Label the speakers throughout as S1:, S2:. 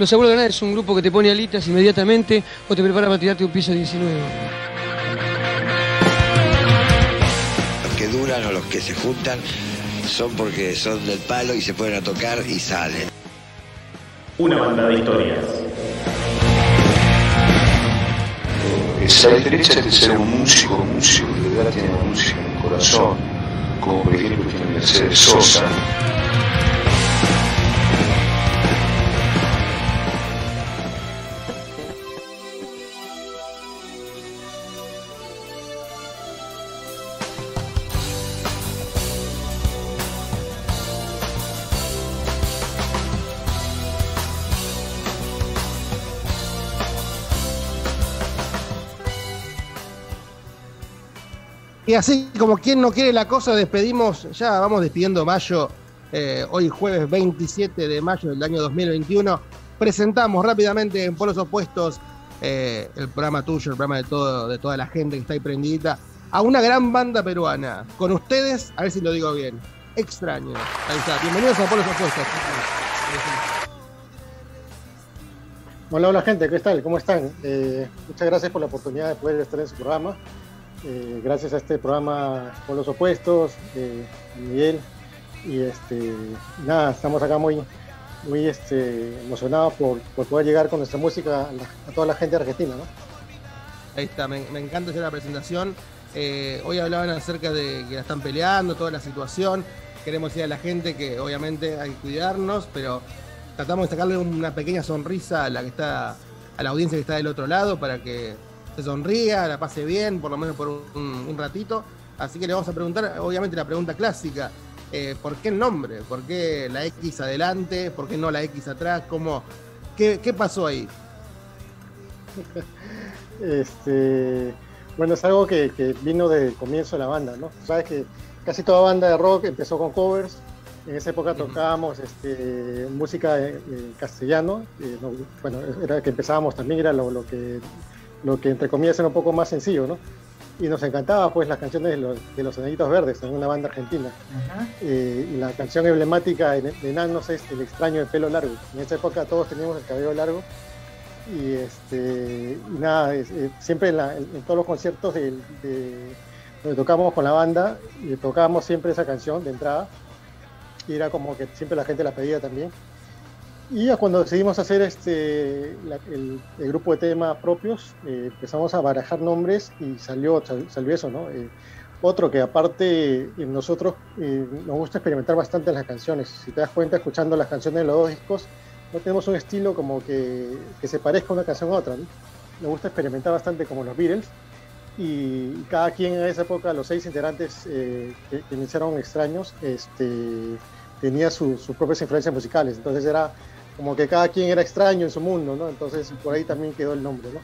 S1: Los Abuelos de Nada es un grupo que te pone alitas inmediatamente o te prepara para tirarte un piso 19.
S2: Los que duran o los que se juntan son porque son del palo y se pueden a tocar y salen.
S3: Una banda de historias.
S4: Esa derecha de ser un músico, un músico de verdad tiene música en el corazón, como por ejemplo tiene Mercedes Sosa.
S5: Y así como quien no quiere la cosa, despedimos, ya vamos despidiendo mayo, eh, hoy jueves 27 de mayo del año 2021. Presentamos rápidamente en Polos Opuestos eh, el programa tuyo, el programa de, todo, de toda la gente que está ahí prendidita, a una gran banda peruana. Con ustedes, a ver si lo digo bien, extraño. Ahí está, bienvenidos a Polos Opuestos.
S6: Hola, hola gente, ¿qué tal? ¿Cómo están? Eh, muchas gracias por la oportunidad de poder estar en su programa. Eh, gracias a este programa con los opuestos, eh, Miguel, y este, nada, estamos acá muy, muy este, emocionados por, por poder llegar con nuestra música a, toda la gente argentina, ¿no?
S5: Ahí está, me, me encanta hacer la presentación. Eh, hoy hablaban acerca de que la están peleando, toda la situación. Queremos decir a la gente que obviamente hay que cuidarnos, pero tratamos de sacarle una pequeña sonrisa a la que está, a la audiencia que está del otro lado para que se sonría, la pase bien, por lo menos por un, un ratito. Así que le vamos a preguntar, obviamente, la pregunta clásica. eh, ¿Por qué el nombre? ¿Por qué la X adelante? ¿Por qué no la X atrás? ¿Cómo, qué, qué pasó ahí?
S6: Este, bueno, es algo que, que vino del comienzo de la banda, ¿no? Sabes que casi toda banda de rock empezó con covers. En esa época tocábamos este, música en, en castellano. eh, no, bueno, era que empezábamos también, era lo, lo que, lo que entre comillas era un poco más sencillo, ¿no? Y nos encantaba pues las canciones de los, de los Enanitos Verdes, en una banda argentina. Eh, y la canción emblemática de, de Nanos es El extraño de pelo largo. En esa época todos teníamos el cabello largo y este y nada es- eh, siempre en, la- en- en todos los conciertos de, de- donde tocábamos con la banda y tocábamos siempre esa canción de entrada y era como que siempre la gente la pedía también y cuando decidimos hacer este el, grupo de temas propios eh, empezamos a barajar nombres y salió sal- salió eso no Eh, otro que aparte eh, nosotros nos gusta experimentar bastante las canciones si te das cuenta escuchando las canciones de los dos discos no tenemos un estilo como que, que se parezca una canción a otra. ¿no? Nos gusta experimentar bastante como los Beatles y cada quien en esa época, los seis integrantes que, iniciaron extraños, este, tenía su- sus propias influencias musicales. Entonces era como que cada quien era extraño en su mundo, ¿no? Entonces por ahí también quedó el nombre, ¿no?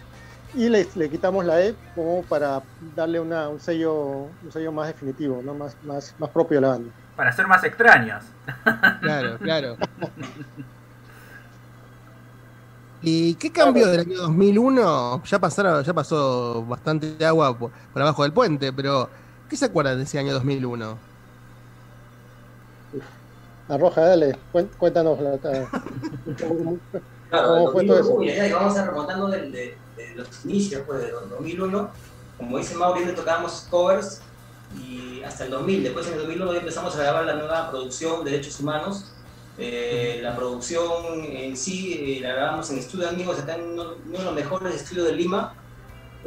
S6: Y le, le quitamos la E como para darle una, un, sello, un sello más definitivo, ¿no? Más, más, más propio de la banda.
S7: Para ser más extraños.
S5: Claro, claro. ¿Y qué cambió del año 2001? Ya pasaron, ya pasó bastante agua por, por abajo del puente, pero ¿qué se acuerdan de ese año 2001?
S6: Arroja, dale, cuéntanos. La, la-
S8: Claro,
S6: ¿Cómo fue todo
S8: 2001,
S6: eso?
S8: uy, ya que vamos remontando de, de los inicios pues, de 2001. Como dice Mauri, antes tocábamos covers y hasta el 2000. Después en el 2001 ya empezamos a grabar la nueva producción de Derechos Humanos. Eh, la producción en sí eh, la grabamos en Estudio Amigos, acá en uno, uno de los mejores estudios de Lima,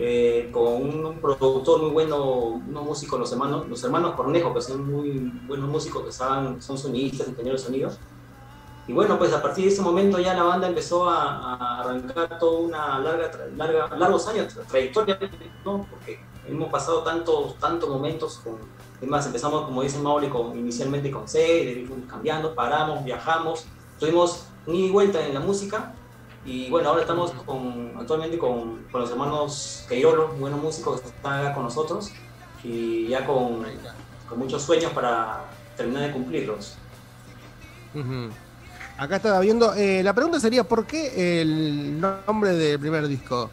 S8: eh, con un, productor muy bueno, unos músicos, los hermanos, los hermanos Cornejo, que son muy buenos músicos, que estaban, son sonidistas, ingenieros de sonido. Y bueno, pues a partir de ese momento ya la banda empezó a, a arrancar toda una larga, larga, largos años, tra- trayectoria, ¿no? Porque hemos pasado tantos, tantos momentos con, es más, empezamos, como dice Mauri, con, inicialmente con C, cambiando, paramos, viajamos, tuvimos un ida y vuelta en la música, y bueno, ahora estamos con, actualmente con, con los hermanos Queirolo, buenos músicos que están acá con nosotros, y ya con, muchos sueños para terminar de cumplirlos.
S5: Acá estaba viendo, eh, la pregunta sería, ¿por qué el nombre del primer disco,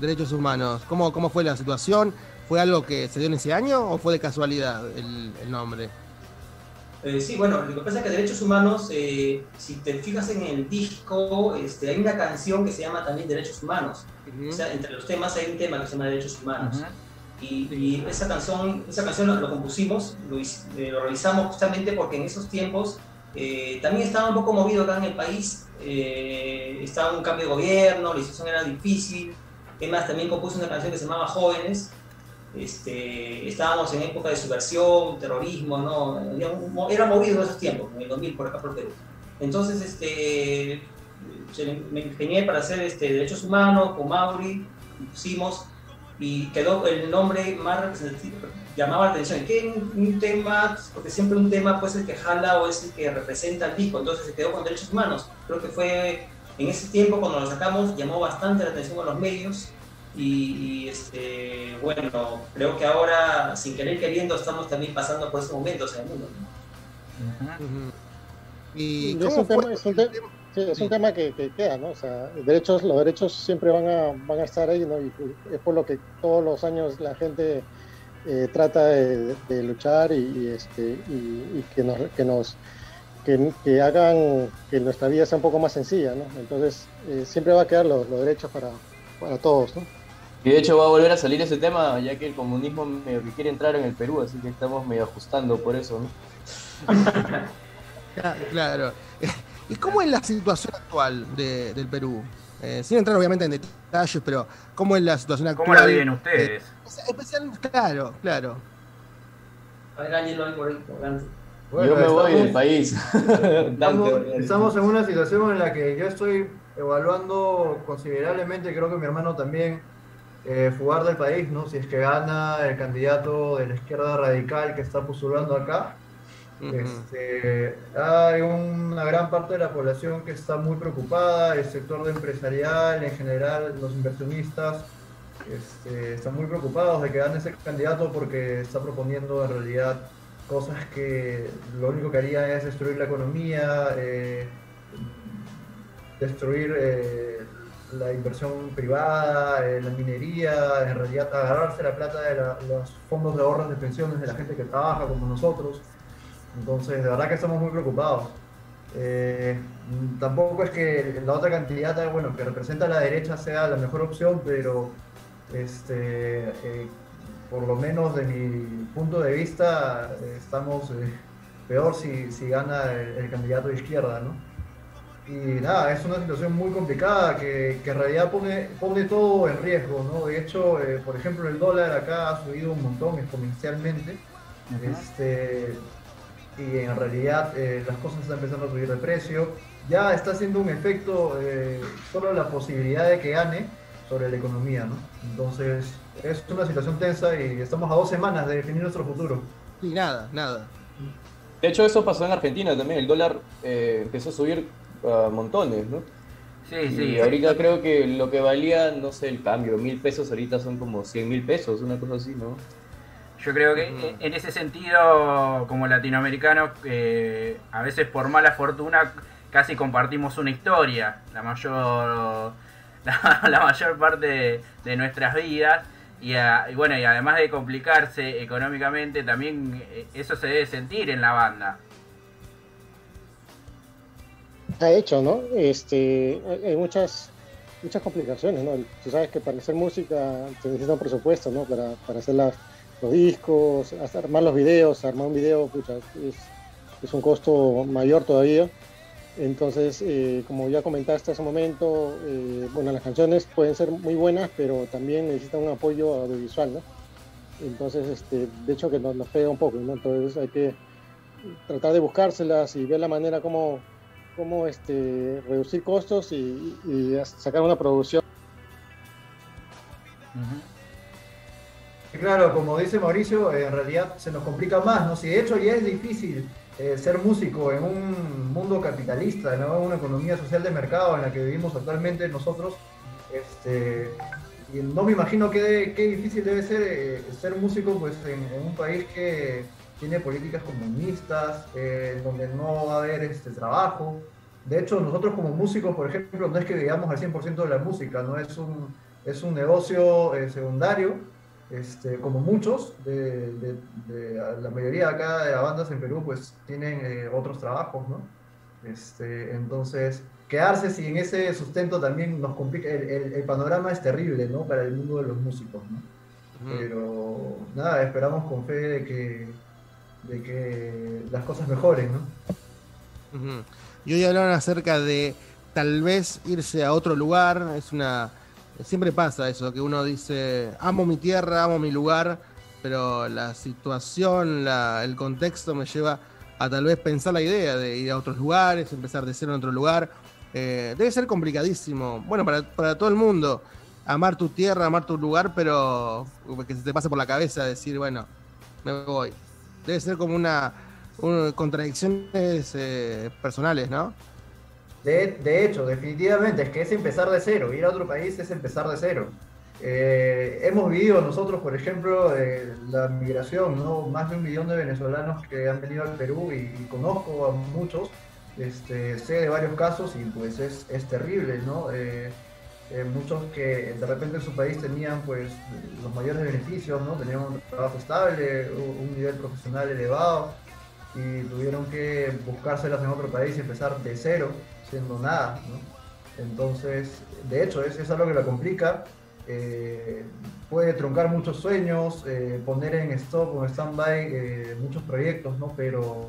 S5: Derechos Humanos? ¿Cómo, cómo fue la situación? ¿Fue algo que se dio en ese año o fue de casualidad el nombre?
S8: Eh, sí, bueno, lo que pasa es que Derechos Humanos, eh, si te fijas en el disco, este, hay una canción que se llama también Derechos Humanos. O sea, entre los temas hay un tema que se llama Derechos Humanos. y, y, esa canción, esa canción lo, lo compusimos, lo, eh, lo, realizamos justamente porque en esos tiempos eh, también estaba un poco movido acá en el país. Eh, estaba un cambio de gobierno, la situación era difícil. Además, también compuse una canción que se llamaba Jóvenes, este, estábamos en época de subversión, terrorismo, ¿no? Era movido en esos tiempos, en el 2000 por acá por Perú. Entonces, este, me ingenié para hacer este, derechos humanos con Mauri, pusimos y quedó el nombre más representativo, llamaba la atención. ¿Qué un tema? Porque siempre un tema pues el que jala o es el que representa al disco, entonces se quedó con derechos humanos. Creo que fue en ese tiempo cuando lo sacamos llamó bastante la atención a los medios y, y, este, bueno, creo que ahora, sin querer queriendo, estamos también pasando por esos momentos en el mundo.
S6: ¿no? Uh -huh. Y es un, tema, es, un te sí, es un, tema, que, que, queda, ¿no? O sea, derechos, los derechos siempre van a, van a estar ahí, ¿no? Y es por lo que todos los años la gente eh, trata de, de, luchar y, y este, y, y, que nos, que nos que, que, hagan que nuestra vida sea un poco más sencilla, ¿no? Entonces, eh, siempre va a quedar los, los derechos para, para todos, ¿no?
S7: Y de hecho va a volver a salir ese tema, ya que el comunismo medio que quiere entrar en el Perú, así que estamos medio ajustando por eso, ¿no?
S5: claro. ¿Y cómo es la situación actual de, del Perú? Eh, sin entrar obviamente en detalles, pero ¿cómo es la situación actual?
S9: ¿Cómo la viven ustedes?
S5: Eh, especial, claro, claro.
S8: A ver, Ángel, por
S7: bueno, yo me voy del país.
S10: estamos, estamos en una situación en la que yo estoy evaluando considerablemente, creo que mi hermano también, eh, fugar del país, ¿no? Si es que gana el candidato de la izquierda radical que está postulando acá. Uh -huh. este, hay una gran parte de la población que está muy preocupada, el sector empresarial en general, los inversionistas este, están muy preocupados de que gane ese candidato porque está proponiendo en realidad cosas que lo único que haría es destruir la economía, eh, destruir eh, la inversión privada, eh, la minería, en realidad agarrarse la plata de los fondos de ahorros de pensiones de la gente que trabaja como nosotros. Entonces, de verdad que estamos muy preocupados. Eh, tampoco es que la otra candidata, bueno, que representa a la derecha sea la mejor opción, pero este, eh, por lo menos de mi punto de vista, estamos peor si, si gana el, el candidato de izquierda, ¿no? Y nada, es una situación muy complicada que, que, en realidad pone, pone todo en riesgo, ¿no? De hecho, eh, por ejemplo, el dólar acá ha subido un montón exponencialmente, uh -huh. este, y en realidad eh, las cosas están empezando a subir de precio. Ya está haciendo un efecto eh, solo la posibilidad de que gane sobre la economía, ¿no? Entonces, es una situación tensa y estamos a dos semanas de definir nuestro futuro.
S5: Y nada, nada.
S7: De hecho, eso pasó en Argentina también. El dólar eh, empezó a subir a montones, ¿no?
S9: Sí, sí.
S7: Y ahorita creo que lo que valía, no sé, el cambio, mil pesos ahorita son como cien mil pesos, una cosa así, ¿no?
S9: Yo creo que en ese sentido, como latinoamericanos, eh, a veces por mala fortuna casi compartimos una historia, la mayor, la, la mayor parte de, de nuestras vidas. Y, a, y, bueno, y además de complicarse económicamente, también eso se debe sentir en la banda
S6: ha hecho, ¿no? Este, hay muchas, muchas complicaciones, ¿no? Tú sabes que para hacer música se necesita un presupuesto, ¿no? Para, para hacer las, los discos, hasta armar los videos, armar un video, pucha, es, es un costo mayor todavía. Entonces, eh, como ya comentaste hace un momento, eh, bueno, las canciones pueden ser muy buenas, pero también necesitan un apoyo audiovisual, ¿no? Entonces, este, de hecho que nos, nos pega un poco, ¿no? Entonces hay que tratar de buscárselas y ver la manera como cómo este, reducir costos y, sacar una producción.
S10: Claro, como dice Mauricio, en realidad se nos complica más, ¿no? Si de hecho ya es difícil eh, ser músico en un mundo capitalista, ¿no? una economía social de mercado en la que vivimos actualmente nosotros, este, y no me imagino qué, qué difícil debe ser eh, ser músico pues, en, un país que tiene políticas comunistas, eh, donde no va a haber este trabajo. De hecho, nosotros como músicos, por ejemplo, no es que vivamos al 100% de la música, no es un, es un negocio eh, secundario este, como muchos, de, de- de- la mayoría acá de las bandas en Perú, pues tienen eh, otros trabajos, ¿no? Este, entonces, quedarse sin ese sustento también nos complica, el, el- el panorama es terrible, ¿no? Para el mundo de los músicos, ¿no? Pero nada, esperamos con fe de que, de que las cosas mejoren, ¿no?
S5: Ujú. Y hoy hablaron acerca de tal vez irse a otro lugar. Es una. Siempre pasa eso, que uno dice, amo mi tierra, amo mi lugar, pero la situación, la- el contexto me lleva a tal vez pensar la idea de ir a otros lugares, empezar de cero en otro lugar. Eh, debe ser complicadísimo. Bueno, para, para todo el mundo, amar tu tierra, amar tu lugar, pero que se te pase por la cabeza decir, bueno, me voy. Debe ser como una, un- contradicciones eh, personales, ¿no?
S10: De, de hecho, definitivamente, es que es empezar de cero. Ir a otro país es empezar de cero. Eh, hemos vivido nosotros, por ejemplo, eh, la migración, ¿no? Más de un millón de venezolanos que han venido al Perú y, conozco a muchos. Este, sé de varios casos y pues es, es terrible, ¿no? Eh, muchos que de repente en su país tenían pues los mayores beneficios, ¿no? Tenían un trabajo estable, un nivel profesional elevado y tuvieron que buscárselas en otro país y empezar de cero, siendo nada. Entonces, de hecho, es, es algo que la complica, eh, puede truncar muchos sueños, eh, poner en stop o en stand-by muchos proyectos, ¿no? Pero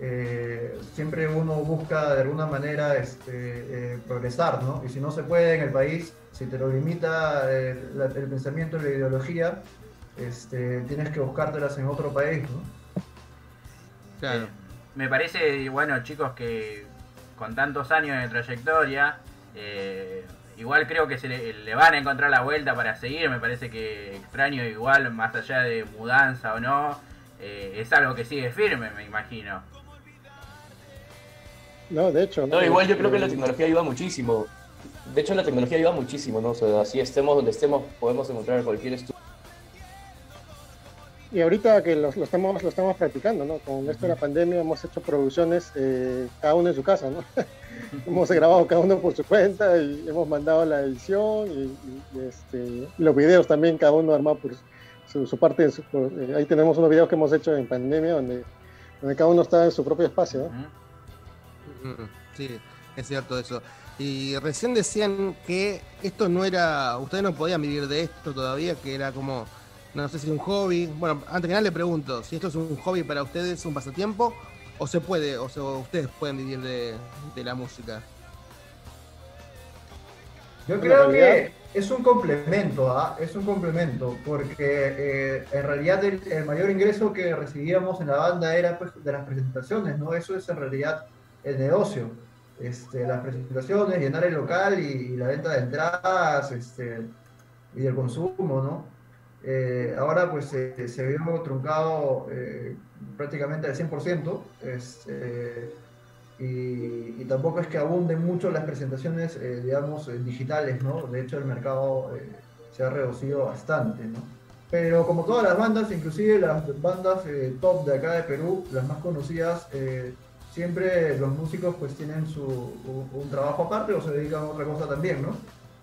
S10: eh, siempre uno busca de alguna manera este, eh, progresar, ¿no? Y si no se puede en el país, si te lo limita eh, la- el pensamiento y la ideología, este, tienes que buscártelas en otro país, ¿no?
S5: Claro.
S9: Eh, me parece, bueno, chicos, que con tantos años de trayectoria, eh, igual creo que se le, le van a encontrar la vuelta para seguir. Me parece que extraño igual, más allá de mudanza o no, eh, es algo que sigue firme, me imagino.
S6: No, de hecho.
S7: No, igual yo creo que la
S6: Eh,
S7: tecnología ayuda muchísimo. De hecho, la tecnología ayuda muchísimo, ¿no? O sea, así estemos donde estemos, podemos encontrar cualquier estudio.
S6: Y ahorita que lo, lo estamos, lo estamos practicando, ¿no? Con esto de la pandemia hemos hecho producciones eh, cada uno en su casa, ¿no? hemos grabado cada uno por su cuenta y hemos mandado la edición y, y- este, los videos también, cada uno armado por su, su parte. su- por- eh, ahí tenemos unos videos que hemos hecho en pandemia donde, donde cada uno está en su propio espacio, ¿no?
S5: Mm, Sí, es cierto eso. Y recién decían que esto no era, ustedes no podían vivir de esto todavía, que era como, no sé si un hobby. Bueno, antes que nada le pregunto, si esto es un hobby para ustedes, un pasatiempo, o se puede, o, se- o ustedes pueden vivir de, de la música.
S10: Yo creo que es un complemento, ¿ah? es un complemento, porque eh, en realidad el, el mayor ingreso que recibíamos en la banda era pues, de las presentaciones, ¿no? Eso es en realidad el negocio. Este, las presentaciones, llenar el local y, y la venta de entradas este, y el consumo, ¿no? Eh, ahora pues se- se vio truncado eh, prácticamente al 100%. Este, y, y tampoco es que abunden mucho las presentaciones, eh, digamos, eh, digitales, ¿no? De hecho, el mercado eh, se ha reducido bastante, ¿no? Pero como todas las bandas, inclusive las bandas eh, top de acá de Perú, las más conocidas, eh, siempre los músicos pues tienen su, un, un trabajo aparte o se dedican a otra cosa también, ¿no?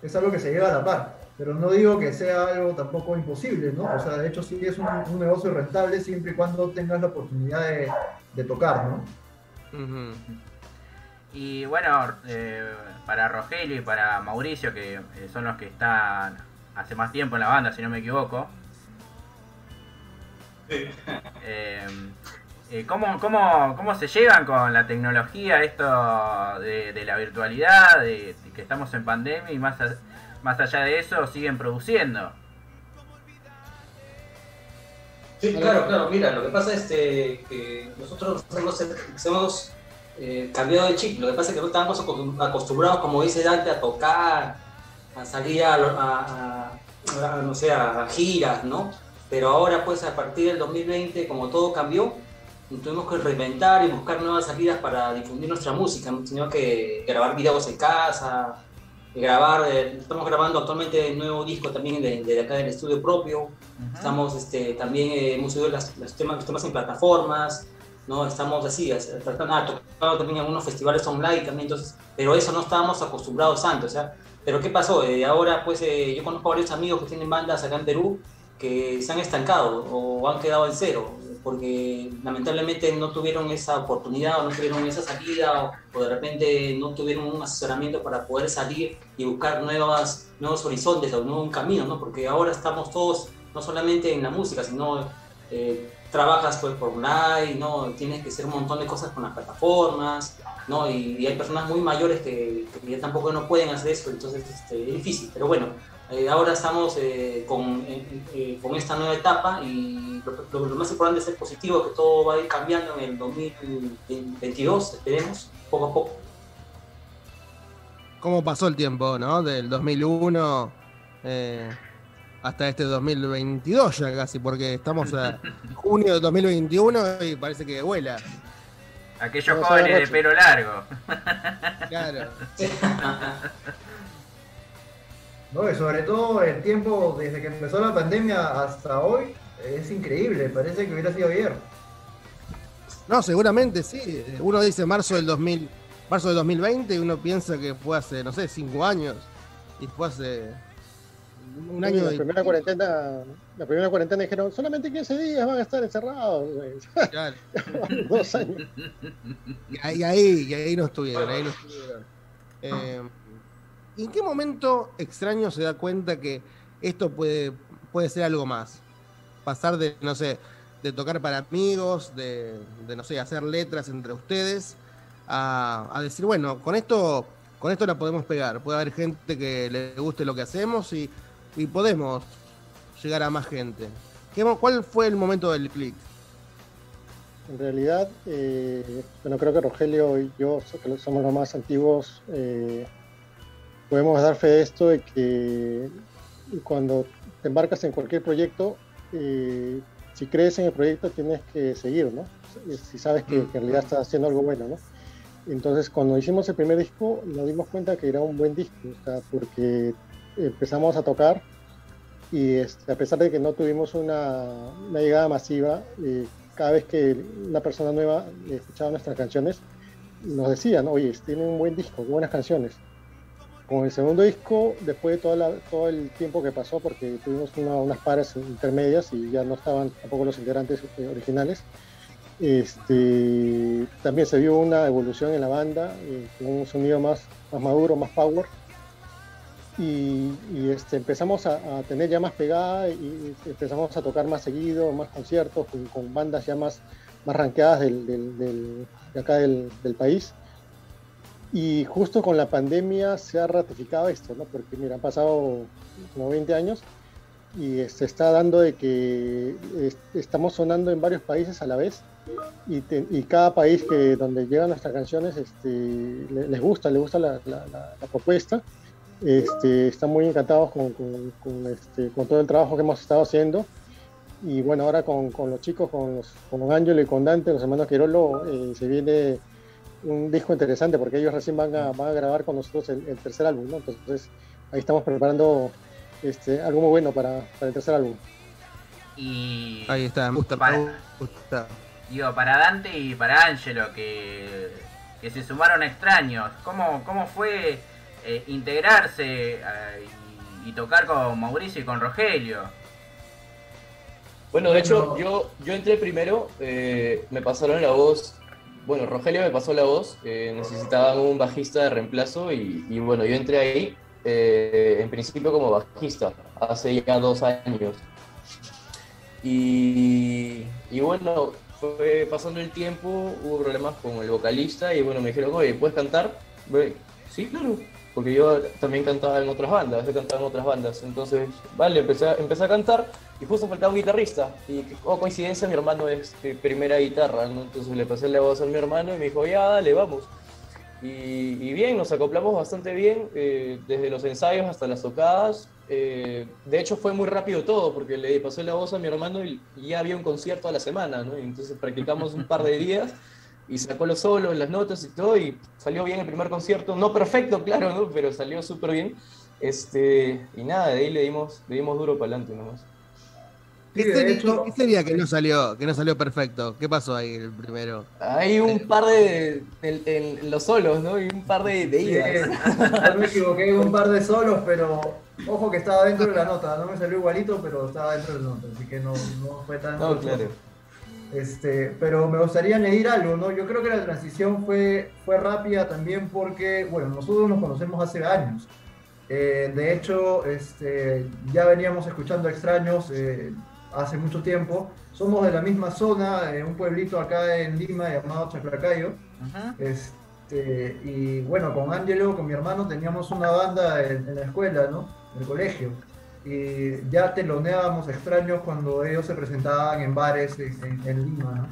S10: Es algo que se lleva a la par, pero no digo que sea algo tampoco imposible, ¿no? O sea, de hecho sí es un, un negocio rentable siempre y cuando tengas la oportunidad de, de tocar, ¿no?
S9: Y bueno, eh, para Rogelio y para Mauricio, que eh, son los que están hace más tiempo en la banda, si no me equivoco. Eh, eh, ¿cómo, cómo, cómo se llevan con la tecnología, esto de, la virtualidad, que estamos en pandemia y más, más allá de eso siguen produciendo?
S8: Sí, claro, claro. Mira, lo que pasa es este, que nosotros hemos, hemos eh, cambiado de chip. Lo que pasa es que no estábamos acostum- acostumbrados, como dice Dante, a tocar, a salir a- a, no sé, a giras, ¿no? Pero ahora, pues, a partir del 2020, como todo cambió, tuvimos que reinventar y buscar nuevas salidas para difundir nuestra música. Hemos tenido que grabar videos en casa, grabar, eh, estamos grabando actualmente un nuevo disco también de, de acá del estudio propio. Estamos este, también, eh, hemos subido las- los, temas, los temas en plataformas, ¿no? Estamos así, as- tratando, ah, tocando también algunos festivales online también, entonces, pero eso no estábamos acostumbrados antes, o sea, pero ¿qué pasó? Eh, ahora, pues, eh, yo conozco varios amigos que tienen bandas acá en Perú que se han estancado o han quedado en cero, porque lamentablemente no tuvieron esa oportunidad o no tuvieron esa salida o, de repente no tuvieron un asesoramiento para poder salir y buscar nuevas, nuevos horizontes o nuevo camino, ¿no? porque ahora estamos todos no solamente en la música, sino eh, trabajas pues, por online, ¿no? tienes que hacer un montón de cosas con las plataformas, ¿no? y, hay personas muy mayores que, que, ya tampoco no pueden hacer eso, entonces este, es difícil, pero bueno, eh, ahora estamos eh, con, eh, con, esta nueva etapa y lo, lo, más importante es ser positivo, que todo va a ir cambiando en el 2022, esperemos, poco a poco.
S5: ¿Cómo pasó el tiempo, no? Del 2001 hasta este 2022 ya casi, porque estamos a junio del 2021 y parece que vuela.
S9: Aquellos jóvenes de pelo largo.
S5: Claro.
S10: No, y sobre todo el tiempo desde que empezó la pandemia hasta hoy es increíble, parece que hubiera sido ayer.
S5: No, seguramente sí. Uno dice marzo del 2000, marzo del 2020 y uno piensa que fue hace, no sé, cinco años y fue hace un año.
S6: la primera cuarentena, la primera cuarentena dijeron solamente 15 días van a estar encerrados. Claro. Dos años.
S5: Y ahí, ahí, y ahí no estuvieron, ahí no estuvieron. Eh, ¿En qué momento extraño se da cuenta que esto puede, puede ser algo más? Pasar de, no sé, de tocar para amigos, de, no sé, hacer letras entre ustedes, a, decir, bueno, con esto, con esto la podemos pegar. Puede haber gente que le guste lo que hacemos y, y podemos llegar a más gente. ¿Cuál fue el momento del clic?
S6: En realidad, eh, bueno, creo que Rogelio y yo somos los más antiguos. Eh, podemos dar fe de esto de que cuando te embarcas en cualquier proyecto, eh, si crees en el proyecto tienes que seguir, ¿no? Si sabes que, en realidad estás haciendo algo bueno, ¿no? Entonces, cuando hicimos el primer disco, nos dimos cuenta que era un buen disco, o sea, porque empezamos a tocar y este, a pesar de que no tuvimos una, una llegada masiva, eh, cada vez que una persona nueva escuchaba nuestras canciones, nos decían, oye, tiene un buen disco, buenas canciones con el segundo disco, después de todo el tiempo que pasó, porque tuvimos unas pares intermedias y ya no estaban tampoco los integrantes eh, originales, este, también se vio una evolución en la banda, eh, con un sonido más, maduro, más power. Y, este, empezamos a, tener ya más pegada y, empezamos a tocar más seguido, más conciertos, con, bandas ya más, más ranqueadas de acá del país. Y justo con la pandemia se ha ratificado esto, ¿no? Porque mira, han pasado como 20 años y se está dando de que estamos sonando en varios países a la vez y, cada país que donde llegan nuestras canciones este, les gusta, les gusta la, propuesta. Este, están muy encantados con, este, con, todo el trabajo que hemos estado haciendo. Y bueno, ahora con, los chicos, con, los, con Ángelo y con Dante, los hermanos Quirolo, eh, se viene un disco interesante porque ellos recién van a, van a grabar con nosotros el, tercer álbum, ¿no? Entonces ahí estamos preparando este, algo muy bueno para, para el tercer álbum.
S9: Y
S5: ahí está, me gusta,
S9: para, Digo, para Dante y para Angelo que, que se sumaron extraños, ¿cómo, cómo fue eh, integrarse eh, y, y, tocar con Mauricio y con Rogelio?
S7: Bueno, de hecho, yo, yo entré primero, eh, me pasaron la voz bueno, Rogelio me pasó la voz, eh, necesitaban un bajista de reemplazo y, bueno, yo entré ahí eh, en principio como bajista, hace ya dos años. Y, bueno, fue pasando el tiempo, hubo problemas con el vocalista y bueno, me dijeron, oye, ¿puedes cantar? Sí, claro, porque yo también cantaba en otras bandas, he cantado en otras bandas. Entonces, vale, empecé empecé a cantar y justo faltaba un guitarrista. Y oh, coincidencia, mi hermano es de primera guitarra, ¿no? Entonces le pasé la voz a mi hermano y me dijo, ya, dale, vamos. Y, bien, nos acoplamos bastante bien, eh, desde los ensayos hasta las tocadas. Eh, de hecho, fue muy rápido todo, porque le pasé la voz a mi hermano y, ya había un concierto a la semana, ¿no? entonces practicamos un par de días y sacó los solos, las notas y todo, y salió bien el primer concierto, no perfecto, claro, ¿no? pero salió súper bien. Este, y nada, de ahí le dimos, le dimos duro para adelante nomás.
S5: ¿Qué,
S10: Sí,
S5: sería,
S10: hecho-
S5: qué sería que no salió, que no salió perfecto? ¿Qué pasó ahí el primero?
S7: Hay un par de. En, en los solos, ¿no? Y un par de, de
S10: Sí,
S7: idas.
S10: yo me equivoqué un par de solos, pero ojo que estaba dentro de la nota. No me salió igualito, pero estaba dentro de la nota, así que no, no fue tan.
S7: No, claro.
S10: Este, pero me gustaría añadir algo, ¿no? Yo creo que la transición fue, fue rápida también porque, bueno, nosotros nos conocemos hace años. Eh, de hecho, este, ya veníamos escuchando extraños eh, hace mucho tiempo. Somos de la misma zona, eh, un pueblito acá en Lima llamado Chaclacayo. Este, y bueno, con Angelo, con mi hermano, teníamos una banda en, en la escuela, ¿no? En el colegio. Y ya teloneábamos extraños cuando ellos se presentaban en bares en, en- en Lima, ¿no?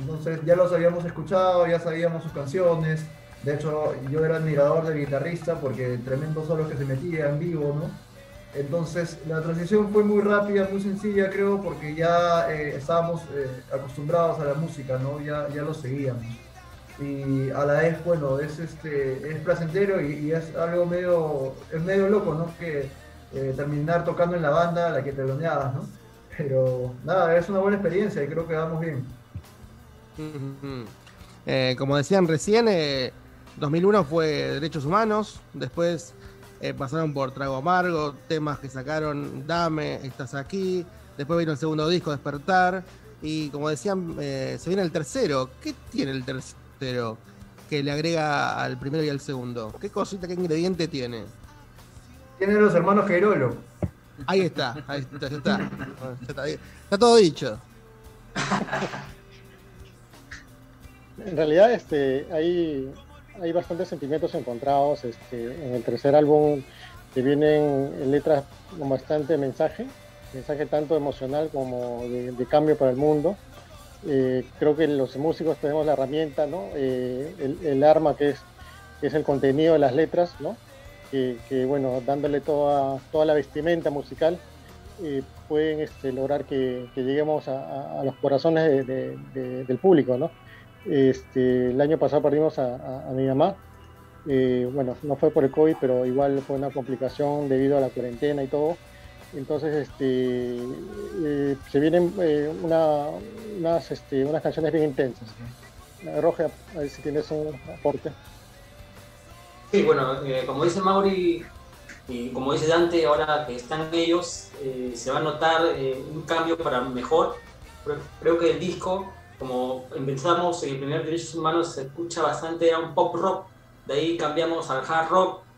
S10: Entonces ya los habíamos escuchado, ya sabíamos sus canciones. De hecho, yo era admirador del guitarrista porque tremendo solos que se metía en vivo, ¿no? Entonces la transición fue muy rápida, muy sencilla, creo, porque ya eh, estábamos eh, acostumbrados a la música, ¿no? Ya, ya lo seguíamos y a la vez, bueno, es, este, es placentero y, es algo medio, es medio loco, ¿no? Que eh, terminar tocando en la banda, la que teloneabas, ¿no? Pero nada, es una buena experiencia y creo que vamos bien.
S5: Como decían recién, eh, 2001 fue Derechos Humanos, después eh, pasaron por Trago Amargo, temas que sacaron Dame, Estás aquí, después vino el segundo disco, Despertar, y como decían, eh, se viene el tercero. ¿Qué tiene el tercero que le agrega al primero y al segundo? ¿Qué cosita, qué ingrediente tiene?
S10: Tienen los hermanos Queirolo.
S5: Ahí está, ahí está, ya está. Ya está, está todo dicho.
S6: En realidad, este, hay, hay bastantes sentimientos encontrados este, en el tercer álbum que vienen en letras con bastante mensaje, mensaje tanto emocional como de, cambio para el mundo. Eh, creo que los músicos tenemos la herramienta, ¿no? Eh, el, arma que es, el contenido de las letras, ¿no? que, bueno, dándole toda, toda la vestimenta musical, eh, pueden este, lograr que, lleguemos a, los corazones de- de- de- del público, ¿no? Este, el año pasado perdimos a, a- a mi mamá, eh, bueno, no fue por el COVID, pero igual fue una complicación debido a la cuarentena y todo. Entonces, este, eh, se vienen eh, una- unas, este, unas canciones bien intensas. Roge, a ver si tienes un aporte.
S8: Sí, bueno, eh, como dice Mauri y como dice Dante, ahora que están ellos, eh, se va a notar eh, un cambio para mejor. Creo que el disco, como empezamos en el primer Derechos Humanos, se escucha bastante, era un pop rock, de ahí cambiamos al hard rock,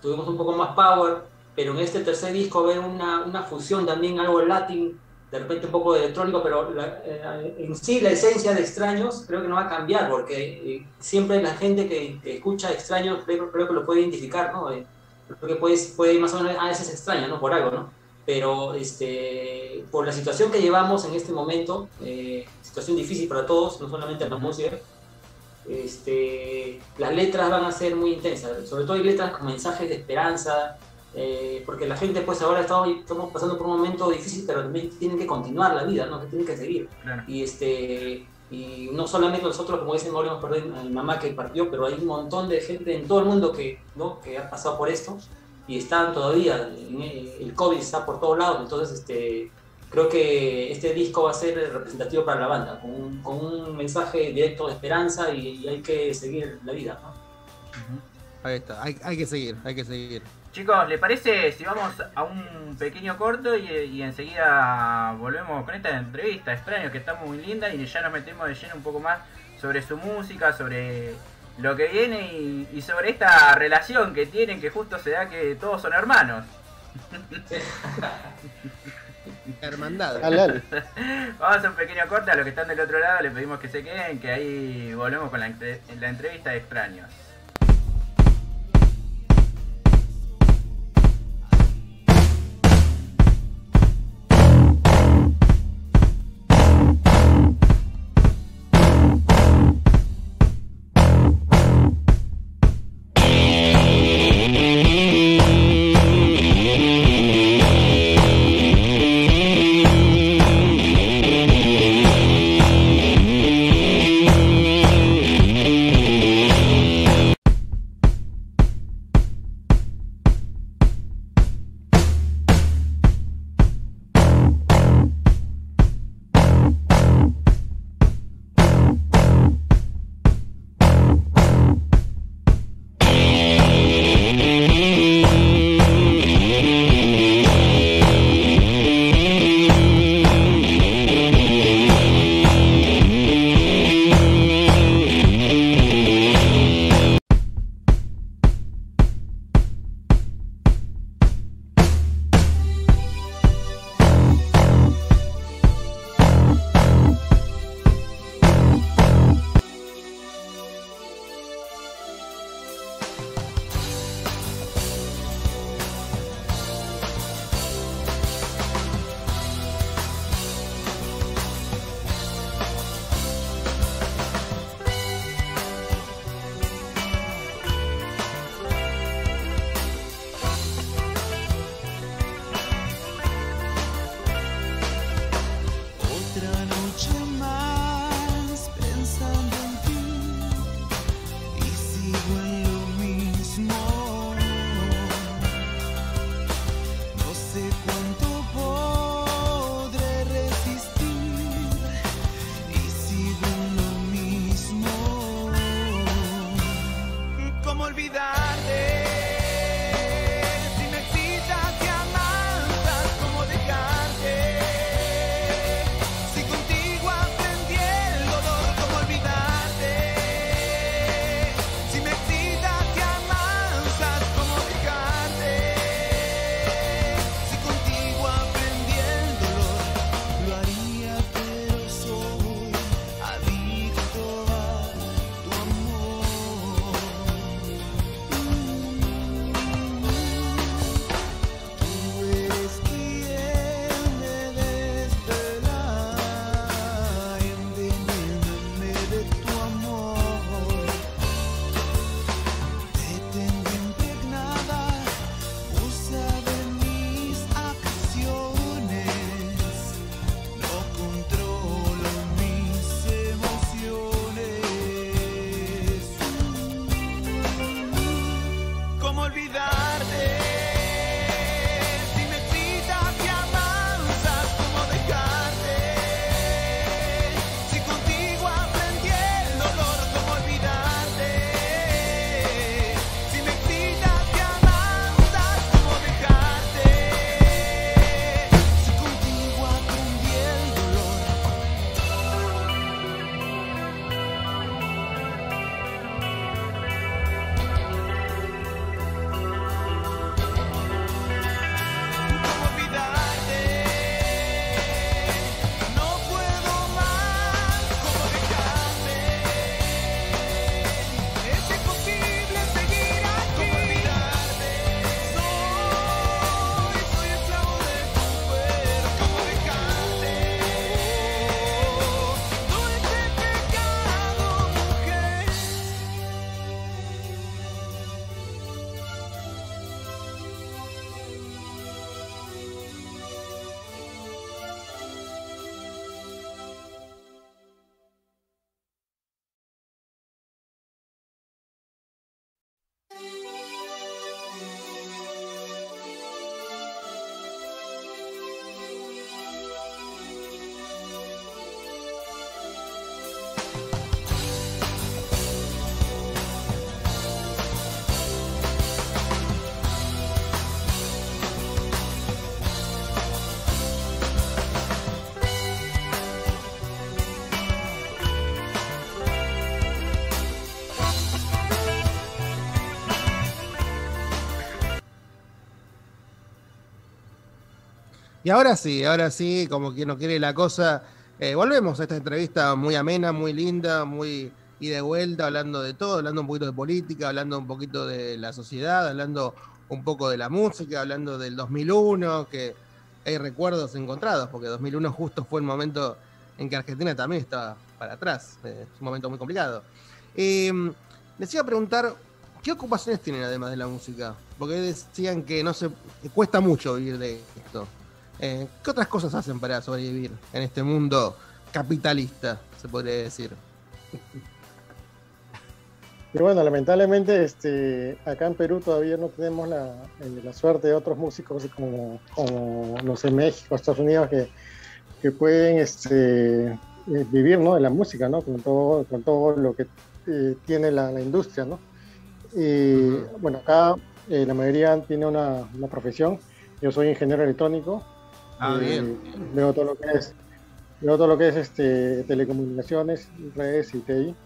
S8: tuvimos un poco más power, pero en este tercer disco ver una, una fusión también, algo latín, de repente un poco de electrónico, pero la- eh, en sí la esencia de Extraños creo que no va a cambiar, porque eh, siempre la gente que, que escucha Extraños creo, creo que lo puede identificar, ¿no? Eh, creo que puede, puede más o menos, ah, ese es extraño, ¿no? Por algo, ¿no? Pero este, por la situación que llevamos en este momento, eh, situación difícil para todos, no solamente en la música, este, las letras van a ser muy intensas, sobre todo hay letras con mensajes de esperanza, eh, porque la gente pues ahora estamos, estamos pasando por un momento difícil, pero también tienen que continuar la vida, ¿no? Que tienen que seguir. Y este y no solamente nosotros, como dicen, ahora hemos perdido a mi mamá que partió, pero hay un montón de gente en todo el mundo que, ¿no? que ha pasado por esto y están todavía, el COVID está por todos lados, entonces este, creo que este disco va a ser representativo para la banda, con un, con un mensaje directo de esperanza y, y hay que seguir la vida. ¿no?
S5: Ahí está, hay, hay que seguir, hay que seguir.
S9: Chicos, ¿le parece si vamos a un pequeño corto y, y enseguida volvemos con esta entrevista extraño que está muy linda y ya nos metemos de lleno un poco más sobre su música, sobre lo que viene y, y sobre esta relación que tienen que justo se da que todos son hermanos?
S5: Hermandad.
S9: Vamos a un pequeño corte, a los que están del otro lado les pedimos que se queden, que ahí volvemos con la, entre- la entrevista de extraños.
S11: Y
S5: ahora sí, ahora sí, como quien no quiere la cosa, eh, volvemos a esta entrevista muy amena, muy linda, muy y de vuelta, hablando de todo, hablando un poquito de política, hablando un poquito de la sociedad, hablando un poco de la música, hablando del 2001, que hay recuerdos encontrados, porque 2001 justo fue el momento en que Argentina también estaba para atrás, eh, es un momento muy complicado. Eh, les iba a preguntar, ¿qué ocupaciones tienen además de la música? Porque decían que no se cuesta mucho vivir de esto. Eh, ¿Qué otras cosas hacen para sobrevivir en este mundo capitalista, se podría decir?
S6: Y bueno, lamentablemente este, acá en Perú todavía no tenemos la, eh, la suerte de otros músicos como, como, no sé, México, Estados Unidos, que, que pueden este, eh, vivir ¿no? de la música, ¿no? con, todo, con todo lo que eh, tiene la, la industria. ¿no? Y bueno, acá eh, la mayoría tiene una, una profesión. Yo soy ingeniero electrónico.
S9: Ah,
S6: Eh,
S9: bien.
S6: Veo todo lo que es, todo lo que es este, telecomunicaciones, redes y TI.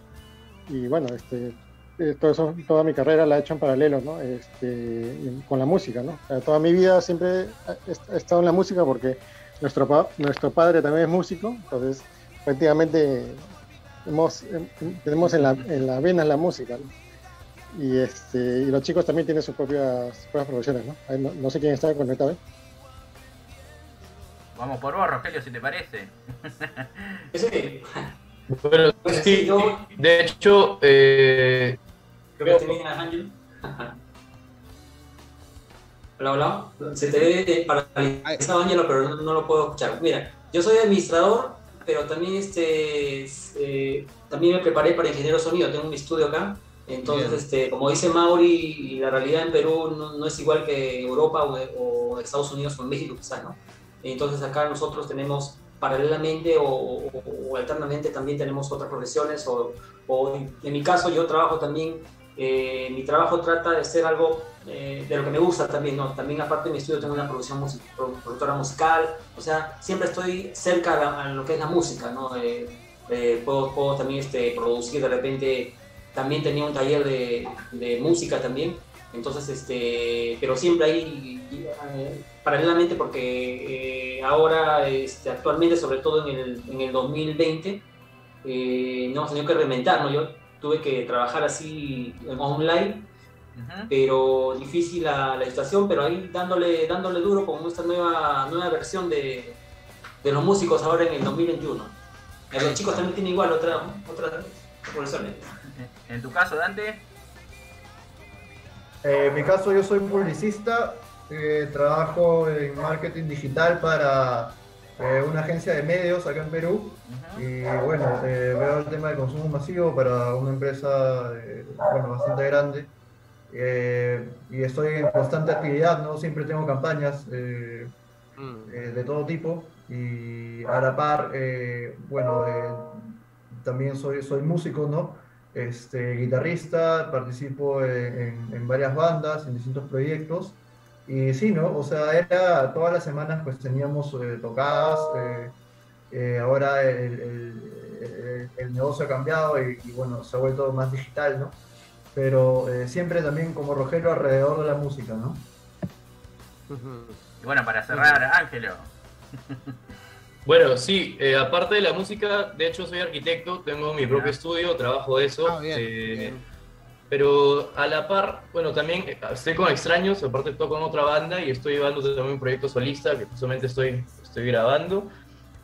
S6: Y bueno, este, eh, todo eso, toda mi carrera la he hecho en paralelo, ¿no? Este, con la música, ¿no? O sea, toda mi vida siempre he, estado en la música porque nuestro, pa- nuestro padre también es músico, entonces prácticamente hemos, em- tenemos en la, en la vena la música, ¿no? Y, este, y los chicos también tienen sus propias, propias profesiones, no, no sé quién está conectado. ¿eh?
S9: Vamos por vos, Rogelio, si te parece.
S8: Sí.
S7: Bueno, sí, de hecho, eh,
S8: Creo que te viene Ángel. Hola, hola. Se te ve paralizado, Ángelo, pero no, no lo puedo escuchar. Mira, yo soy administrador, pero también, este, eh, también me preparé para ingeniero sonido. Tengo un estudio acá. Entonces,
S5: Bien.
S8: este, como dice Mauri, la realidad en Perú no, no es igual que Europa o, o Estados Unidos o en México, quizás, ¿no? Entonces, acá nosotros tenemos paralelamente o, o- alternamente también tenemos otras profesiones o, en, mi caso yo trabajo también, eh, mi trabajo trata de ser algo eh, de lo que me gusta también, ¿no? También aparte de mi estudio tengo una producción musi- pro- productora musical, o sea, siempre estoy cerca a, lo que es la música, ¿no? Eh, puedo, también este, producir de repente, también tenía un taller de música también, entonces, este, pero siempre ahí, eh, paralelamente, porque eh, ahora, este, actualmente, sobre todo en el, en el 2020, eh, no hemos tenido que reinventar, ¿no? Yo tuve que trabajar así en online, pero difícil la, la situación, pero ahí dándole, dándole duro con esta nueva, nueva versión de, de los músicos ahora en el 2021. Eh, Los chicos también tienen igual otra, otra profesiones.
S9: En tu caso, Dante,
S10: Eh, en mi caso, yo soy publicista, eh, trabajo en marketing digital para eh, una agencia de medios acá en Perú. Y bueno, veo el tema del consumo masivo para una empresa bueno, bastante grande. y estoy en constante actividad, ¿no? Siempre tengo campañas
S5: Mm.
S10: de todo tipo y a la par, eh, bueno, también soy, soy músico, ¿no? Este, guitarrista, participo en, en- varias bandas, en distintos proyectos. Y sí, ¿no? O sea, era todas las semanas pues teníamos eh, tocadas. eh, eh, ahora el, negocio ha cambiado y, bueno, se ha vuelto más digital, ¿no? Pero siempre también como Rogelio alrededor de la música, ¿no?
S9: Y bueno, para cerrar, Ángelo.
S7: Bueno, sí, eh, aparte de la música, de hecho soy arquitecto, tengo mi propio estudio, trabajo de eso.
S5: Ah, bien,
S7: eh,
S5: bien.
S7: Pero a la par, bueno, también eh, estoy con extraños, aparte toco en otra banda y estoy llevando también un proyecto solista que justamente estoy, estoy grabando.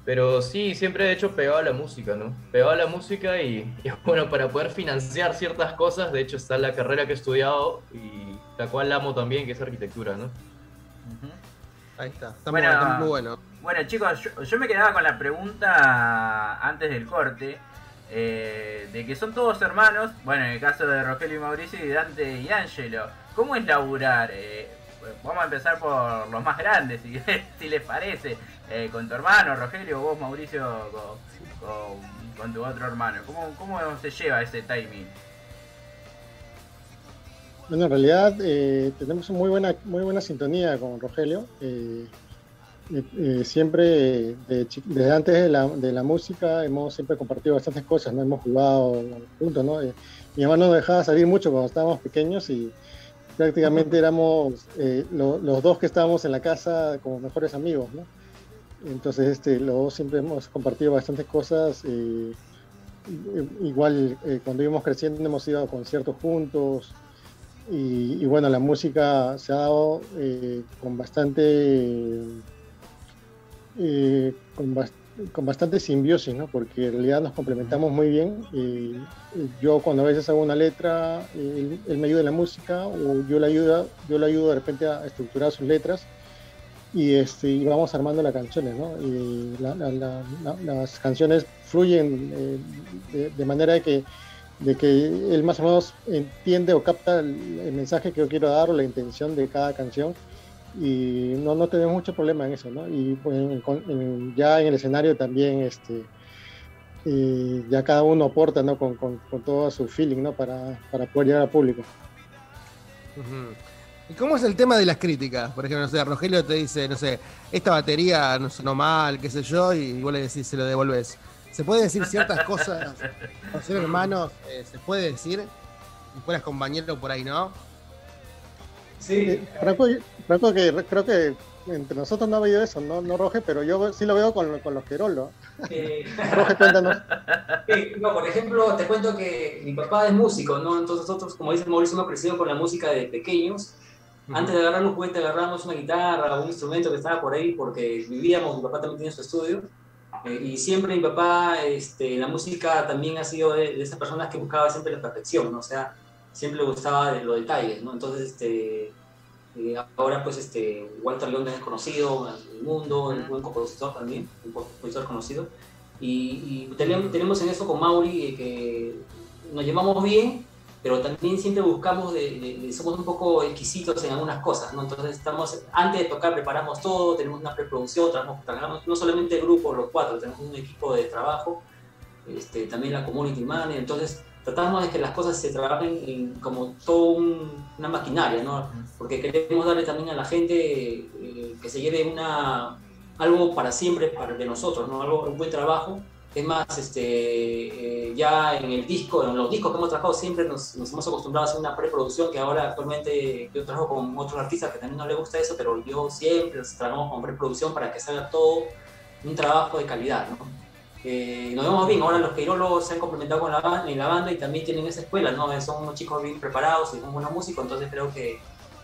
S7: Pero sí, siempre he hecho pegado a la música, ¿no? Pegado a la música y, y bueno, para poder financiar ciertas cosas, de hecho está la carrera que he estudiado y la cual amo también, que es arquitectura, ¿no?
S5: Ahí está. Está
S9: Bueno,
S5: muy, está muy bueno.
S9: Bueno, chicos, yo, yo me quedaba con la pregunta antes del corte. eh, de que son todos hermanos, bueno, en el caso de Rogelio y Mauricio y Dante y Angelo, ¿cómo es laburar? Eh, vamos a empezar por los más grandes, si, si les parece, Eh, con tu hermano, Rogelio, vos, Mauricio, con, con- con tu otro hermano. ¿Cómo, ¿Cómo se lleva ese timing?
S6: Bueno, en realidad eh, tenemos muy buena, muy buena sintonía con Rogelio. eh, eh, eh, siempre, de desde antes de la, de la música, hemos siempre compartido bastantes cosas, ¿no? Hemos jugado juntos, ¿no? Mi hermano nos dejaba salir mucho cuando estábamos pequeños y prácticamente éramos lo- los dos que estábamos en la casa como mejores amigos, ¿no? Entonces, este, los dos siempre hemos compartido bastantes cosas. igual, eh, cuando íbamos creciendo, hemos ido a conciertos juntos. Y, y bueno, la música se ha dado eh, con bastante eh, con, bas- con bastante simbiosis, ¿no? Porque en realidad nos complementamos muy bien. y yo cuando a veces hago una letra, él, me ayuda en la música o yo le ayudo, yo le ayudo de repente a estructurar sus letras y, este, y vamos armando las canciones, ¿no? Y la- la- la- la- las canciones fluyen eh, de, manera que, de que él más o menos entiende o capta el, mensaje que yo quiero dar o la intención de cada canción y no, no tenemos mucho problema en eso, ¿no? Y pues, ya en el escenario también, este, eh, ya cada uno aporta, ¿no? Con, con, con todo su feeling, ¿no? Para, para poder llegar al público.
S5: ¿Y cómo es el tema de las críticas? Por ejemplo, no sé, Rogelio te dice, no sé, esta batería no sonó mal, qué sé yo, y vos le decís, se lo devolvés. ¿Se puede decir ciertas cosas con ser hermanos? eh, ¿Se puede decir? Si fueras compañero por ahí, ¿no?
S8: Sí.
S6: Franco, Franco, que re- creo que entre nosotros no ha habido eso, ¿no, no Roge? Pero yo sí lo veo con, con los Querolo.
S8: Eh,
S6: Roge, cuéntanos.
S8: Eh, no, por ejemplo, te cuento que mi papá es músico, ¿no? Entonces nosotros, como dice Mauricio, hemos crecido con la música de pequeños. Antes de agarrar un juguete, agarramos una guitarra o un instrumento que estaba por ahí porque vivíamos, mi papá también tenía su estudio. Eh, y siempre mi papá, este, la música también ha sido de, de esas personas que buscaba siempre la perfección, ¿no? O sea, siempre le gustaba de los detalles, ¿no? Entonces, este, eh, ahora pues este, Walter León es conocido en el mundo, un buen compositor también, un compositor conocido. Y, y tenemos, tenemos en eso con Mauri eh, que nos llevamos bien, pero también siempre buscamos, de, de- de- somos un poco exquisitos en algunas cosas, ¿no? Entonces estamos, antes de tocar preparamos todo, tenemos una preproducción, trabajamos, trabajamos no solamente el grupo, los cuatro, tenemos un equipo de trabajo, este, también la community manager, entonces tratamos de que las cosas se trabajen en, como toda una maquinaria, ¿no? Porque queremos darle también a la gente eh, que se lleve una, algo para siempre para, de nosotros, ¿no? Algo, un buen trabajo. Más, este, eh, ya en el disco, en los discos que hemos trabajado siempre nos, hemos acostumbrado a hacer una preproducción que ahora actualmente yo trabajo con otros artistas que también no les gusta eso, pero yo siempre trabajamos con preproducción para que salga todo un trabajo de calidad, ¿no? Eh, nos vemos bien, ahora los queirólogos se han complementado con la, en la banda y también tienen esa escuela, ¿no? Eh, Son unos chicos bien preparados y son buenos músicos, entonces creo que,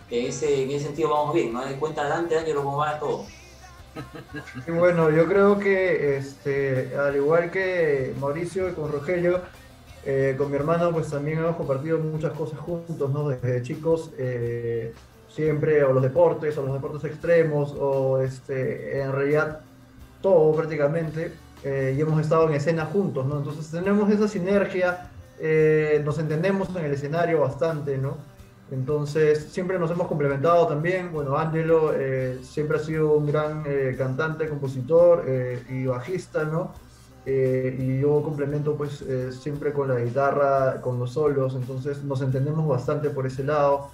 S8: que ese, en ese sentido vamos bien, ¿no? De cuenta Dante, Ángelo, cómo va todo.
S10: Y bueno, yo creo que este, al igual que Mauricio y con Rogelio, eh, con mi hermano pues también hemos compartido muchas cosas juntos, ¿no? Desde chicos, eh, siempre, o los deportes, o los deportes extremos, o este, en realidad todo prácticamente, eh, y hemos estado en escena juntos, ¿no? Entonces tenemos esa sinergia, nos entendemos en el escenario bastante, ¿no? Entonces, siempre nos hemos complementado también. Bueno, Angelo eh, siempre ha sido un gran eh, cantante, compositor eh, y bajista, ¿no? Eh, y yo complemento pues eh, siempre con la guitarra, con los solos, entonces nos entendemos bastante por ese lado.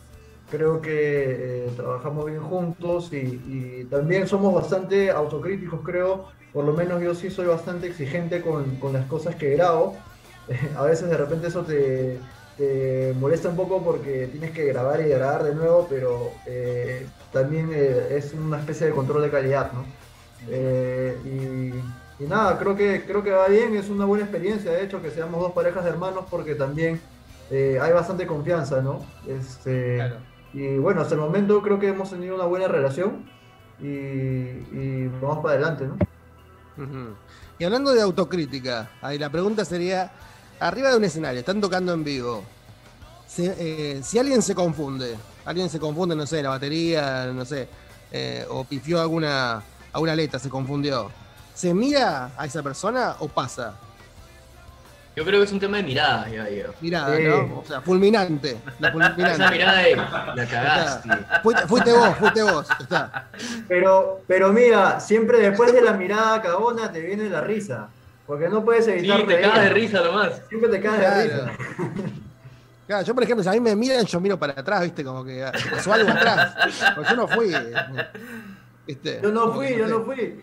S10: Creo que eh, trabajamos bien juntos y, y también somos bastante autocríticos, creo. Por lo menos yo sí soy bastante exigente con, con las cosas que grabo. A veces de repente eso te, te molesta un poco porque tienes que grabar y grabar de nuevo, pero eh, también eh, es una especie de control de calidad, ¿no? Eh, y, y nada, creo que, creo que va bien, es una buena experiencia, de hecho, que seamos dos parejas de hermanos porque también eh, hay bastante confianza, ¿no? Este, Y bueno, hasta el momento creo que hemos tenido una buena relación y, y vamos para adelante, ¿no?
S5: Y hablando de autocrítica, ahí la pregunta sería, arriba de un escenario, están tocando en vivo, se- eh, si alguien se confunde, alguien se confunde, no sé, la batería, no sé, eh, o pifió alguna, alguna letra, se confundió, ¿se mira a esa persona o pasa?
S7: Yo creo que es un tema de mirada, ya, ya.
S5: Mirada,
S10: Sí.
S5: ¿no? O sea, fulminante. La fulminante.
S7: Esa mirada de la cagaste.
S5: Fuiste, fuiste vos, fuiste vos. Está.
S10: Pero, pero mira, siempre después de la mirada cagona te viene la risa. Porque no puedes
S7: Sí,
S10: evitar
S7: te
S10: reír.
S7: cagas de risa nomás.
S10: Siempre te cagas de
S5: Claro.
S10: risa.
S5: Claro, yo por ejemplo, si a mí me miran, yo miro para atrás, ¿viste? Como que pasó algo atrás. Porque yo no fui. ¿viste?
S10: Yo no fui, yo no fui.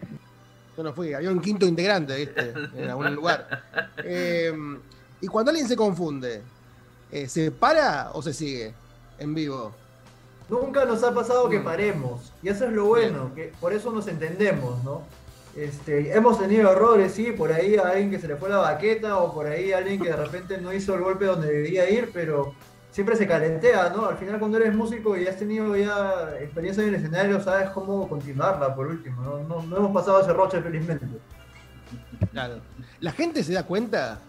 S5: Yo no fui. Había un quinto integrante, ¿viste? En algún lugar. Eh, y cuando alguien se confunde, eh, ¿se para o se sigue en vivo?
S10: Nunca nos ha pasado
S5: Mm.
S10: que paremos. Y eso es lo bueno, que por eso nos entendemos, ¿no? Este, hemos tenido errores, sí, por ahí a alguien que se le fue la baqueta o por ahí alguien que de repente no hizo el golpe donde debía ir, pero siempre se calentea, ¿no? Al final cuando eres músico y has tenido ya experiencia en el escenario, sabes cómo continuarla por último, ¿no? No, no hemos pasado ese roche felizmente.
S5: Claro. ¿La gente se da cuenta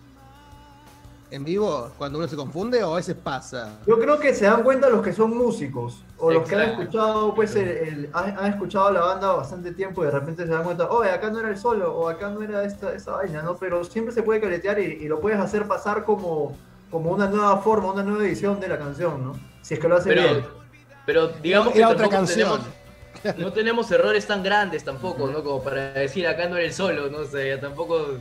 S5: en vivo cuando uno se confunde o a veces pasa?
S10: Yo creo que se dan cuenta los que son músicos o los que han escuchado, pues, el, el- han, han escuchado la banda bastante tiempo y de repente se dan cuenta, oye, acá no era el solo o acá no era esta, esa vaina, ¿no? Pero siempre se puede caletear y, y lo puedes hacer pasar como, como una nueva forma, una nueva edición de la canción, ¿no? Si es que lo hace bien.
S7: Pero, pero digamos que
S5: Era otra
S7: tampoco
S5: canción.
S7: tenemos, no tenemos errores tan grandes tampoco, ¿no? Como para decir acá no era el solo, no sé, tampoco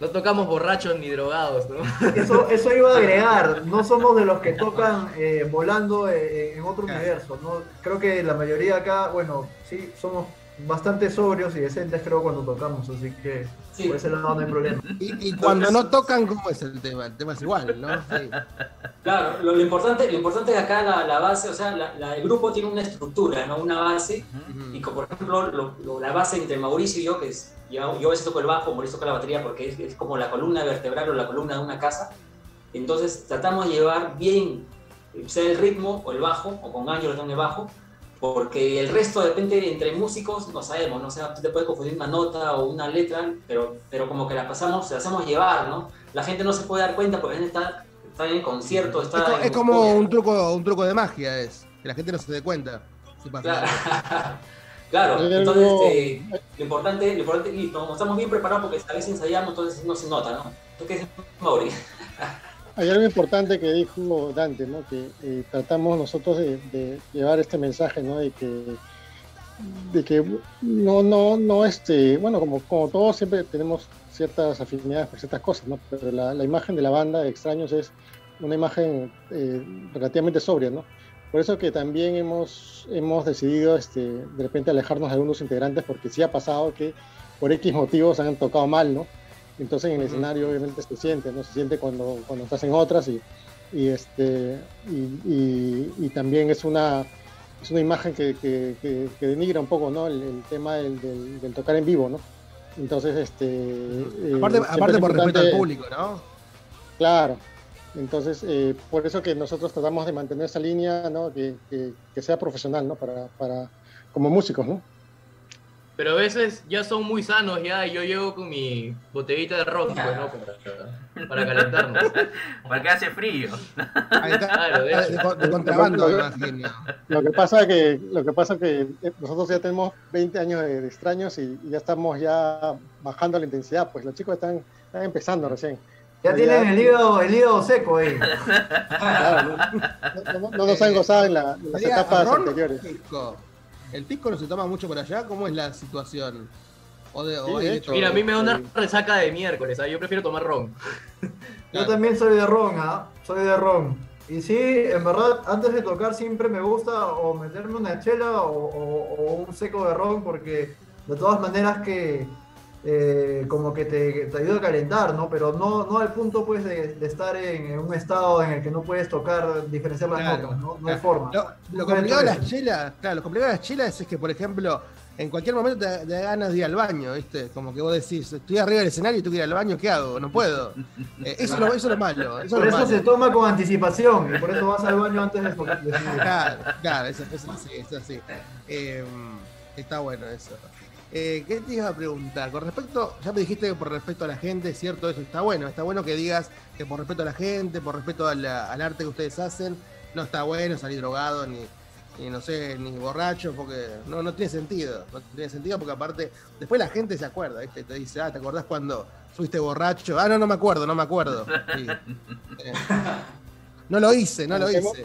S7: no tocamos borrachos ni drogados, ¿no?
S10: Eso, eso iba a agregar, no somos de los que tocan eh, volando eh, en otro
S5: Claro.
S10: universo, ¿no? Creo que la mayoría acá, bueno, sí, somos bastante sobrios y decentes creo cuando tocamos, así que
S8: Sí.
S10: por ese lado no hay problema.
S5: Y, y cuando no tocan, ¿cómo es el tema? El tema es igual, ¿no? Sí.
S8: Claro, lo, lo importante, lo importante es acá la, la base, o sea, la- la- el grupo tiene una estructura, ¿no? Una base, y como, por ejemplo, lo- lo- la base entre Mauricio y yo, que es, yo, yo a veces toco el bajo, Mauricio toca la batería porque es, es como la columna vertebral o la columna de una casa, entonces tratamos de llevar bien, sea el ritmo o el bajo, o con Ángel en el bajo, porque el resto de repente entre músicos no sabemos, ¿no? O sea, tú te puedes confundir una nota o una letra, pero, pero como que la pasamos, la hacemos llevar, ¿no? La gente no se puede dar cuenta porque está, está en concierto, está
S5: Es, co-
S8: en
S5: es como un truco, un truco de magia, es. Que la gente no se dé cuenta. si pasa
S8: Claro, claro. Entonces este, lo importante, lo importante, listo, como estamos bien preparados porque a veces ensayamos, entonces no se nota, ¿no? ¿Tú qué dices, Mauri?
S6: Hay algo importante que dijo Dante, ¿no? Que eh, tratamos nosotros de, llevar este mensaje, ¿no? De que, de que no, no, no, este, bueno, como, como todos siempre tenemos ciertas afinidades por ciertas cosas, ¿no? Pero la, la imagen de la banda de Extraños es una imagen eh, relativamente sobria, ¿no? Por eso que también hemos, hemos decidido este, de repente alejarnos de algunos integrantes porque sí ha pasado que por X motivos han tocado mal, ¿no? Entonces en el escenario obviamente se siente, ¿no? Se siente cuando, cuando estás en otras y, y, este, y, y- y también es una, es una imagen que, que- que- que denigra un poco, ¿no? El, el tema del, del- del tocar en vivo, ¿no? Entonces, este... eh,
S5: Aparte, aparte por respeto al público, ¿no?
S6: Claro. Entonces, eh, por eso que nosotros tratamos de mantener esa línea, ¿no? Que, que- que sea profesional, ¿no? Para, para, como músicos, ¿no?
S7: Pero a veces ya son muy sanos ya y yo llego con mi botellita de ron, pues, ¿no? Para, para calentarnos.
S9: Porque hace frío.
S5: Ahí está,
S7: Claro, de
S5: de,
S7: hecho.
S5: de contrabando,
S6: Lo- que pasa es que, lo que, pasa es que eh, nosotros ya tenemos 20 años de, de extraños y, y ya estamos ya bajando la intensidad, pues los chicos están, están empezando recién.
S10: Ya tienen el hígado, el hígado seco ahí.
S6: Claro, no, no- no nos han gozado en, la- en las etapas anteriores.
S5: ¿El pisco no se toma mucho por allá? ¿Cómo es la situación? O de, o
S6: Sí,
S5: hay
S6: de
S5: de
S6: hecho.
S5: todo?
S12: Mira, a mí me da una resaca de miércoles, ¿ah? yo prefiero tomar ron.
S10: Yo también soy de ron, ¿ah? Soy de ron. Y sí, en verdad, antes de tocar siempre me gusta o meterme una chela o, o- o un seco de ron porque de todas maneras que eh, como que te, te ayuda a calentar, ¿no? Pero no, no al punto pues de, de estar en, en un estado en el que no puedes tocar, diferenciar las
S5: Claro.
S10: notas, ¿no? No hay forma.
S5: Lo, complicado de las chelas, claro, lo complicado de las chelas es que, por ejemplo, en cualquier momento te, te da ganas de ir al baño, ¿viste? Como que vos decís, estoy arriba del escenario y tengo que ir al baño, ¿qué hago? No puedo. Eh, eso, es lo, eso es lo malo. Eso
S10: Por
S5: es lo
S10: eso
S5: malo.
S10: se toma con anticipación y por eso vas al baño antes de
S5: Claro, claro, eso, eso sí, eso sí. Eh, está bueno eso. Eh, ¿Qué te iba a preguntar? Con respecto, ya me dijiste que por respeto a la gente, es cierto, eso está bueno. Está bueno que digas que por respeto a la gente, por respeto la- al arte que ustedes hacen, no está bueno salir drogado ni, ni, no sé, ni borracho, porque no, no tiene sentido. No tiene sentido porque aparte, después la gente se acuerda, ¿viste? Te dice, ah, ¿te acordás cuando fuiste borracho? Ah, no, no me acuerdo, no me acuerdo. Sí. Eh, no lo hice, no lo hice.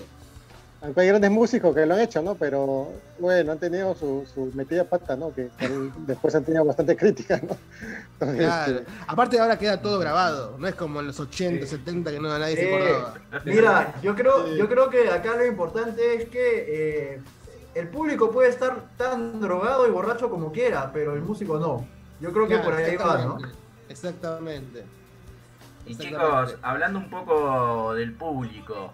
S6: Aunque hay grandes músicos que lo han hecho, ¿no? Pero bueno, han tenido su, su metida pata, ¿no? Que, que después han tenido bastante crítica, ¿no? Entonces,
S5: Claro.
S6: este,
S5: Aparte ahora queda todo grabado, no es como en los 80, 70 que no nadie se
S10: Eh,
S5: acordaba.
S10: Mira, yo creo, yo creo que acá lo importante es que eh, el público puede estar tan drogado y borracho como quiera, pero el músico no. Yo creo que
S5: Claro,
S10: por ahí va, ¿no?
S5: exactamente.
S9: Y chicos, hablando un poco del público,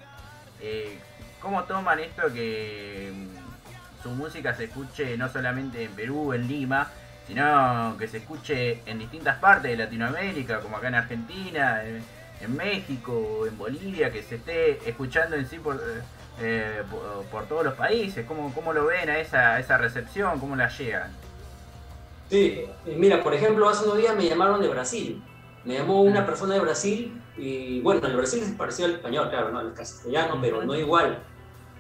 S9: eh, ¿cómo toman esto que mm, su música se escuche no solamente en Perú, en Lima, sino que se escuche en distintas partes de Latinoamérica, como acá en Argentina, en, en México, en Bolivia, que se esté escuchando en sí por, eh, por, por todos los países? ¿Cómo, ¿Cómo lo ven a esa, a esa recepción? ¿Cómo la llegan?
S8: Sí, eh, mira, por ejemplo, hace unos días me llamaron de Brasil. Me llamó una persona de Brasil y bueno, el Brasil es parecido al español, claro, no al castellano, pero no igual.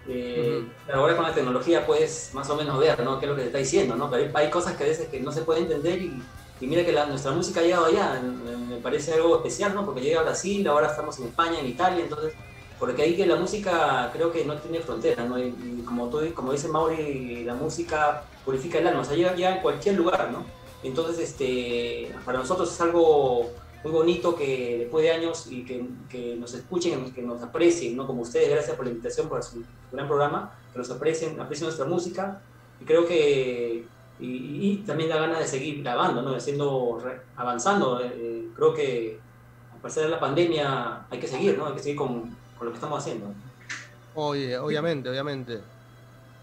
S8: Eh, ahora con la tecnología puedes más o menos ver, ¿no? Qué es lo que te está diciendo, ¿no? Pero hay, hay cosas que a veces que no se puede entender y, y mira que la- nuestra música ha llegado allá. Me parece algo especial, ¿no? Porque llega a Brasil, ahora estamos en España, en Italia, entonces porque ahí que la música creo que no tiene fronteras, ¿no? Y, y como, tú, como dice Mauri, la música purifica el alma, o sea, llega ya en cualquier lugar, ¿no? Entonces, este, para nosotros es algo muy bonito que después de años y que, que nos escuchen, que nos aprecien, ¿no? Como ustedes, gracias por la invitación, por su gran programa, que nos aprecien, aprecien nuestra música y creo que y, también da ganas de seguir grabando, ¿no? Haciendo, avanzando. eh, creo que a pesar de la pandemia hay que seguir, ¿no? Hay que seguir con, con lo que estamos haciendo.
S5: Oye, obviamente, obviamente.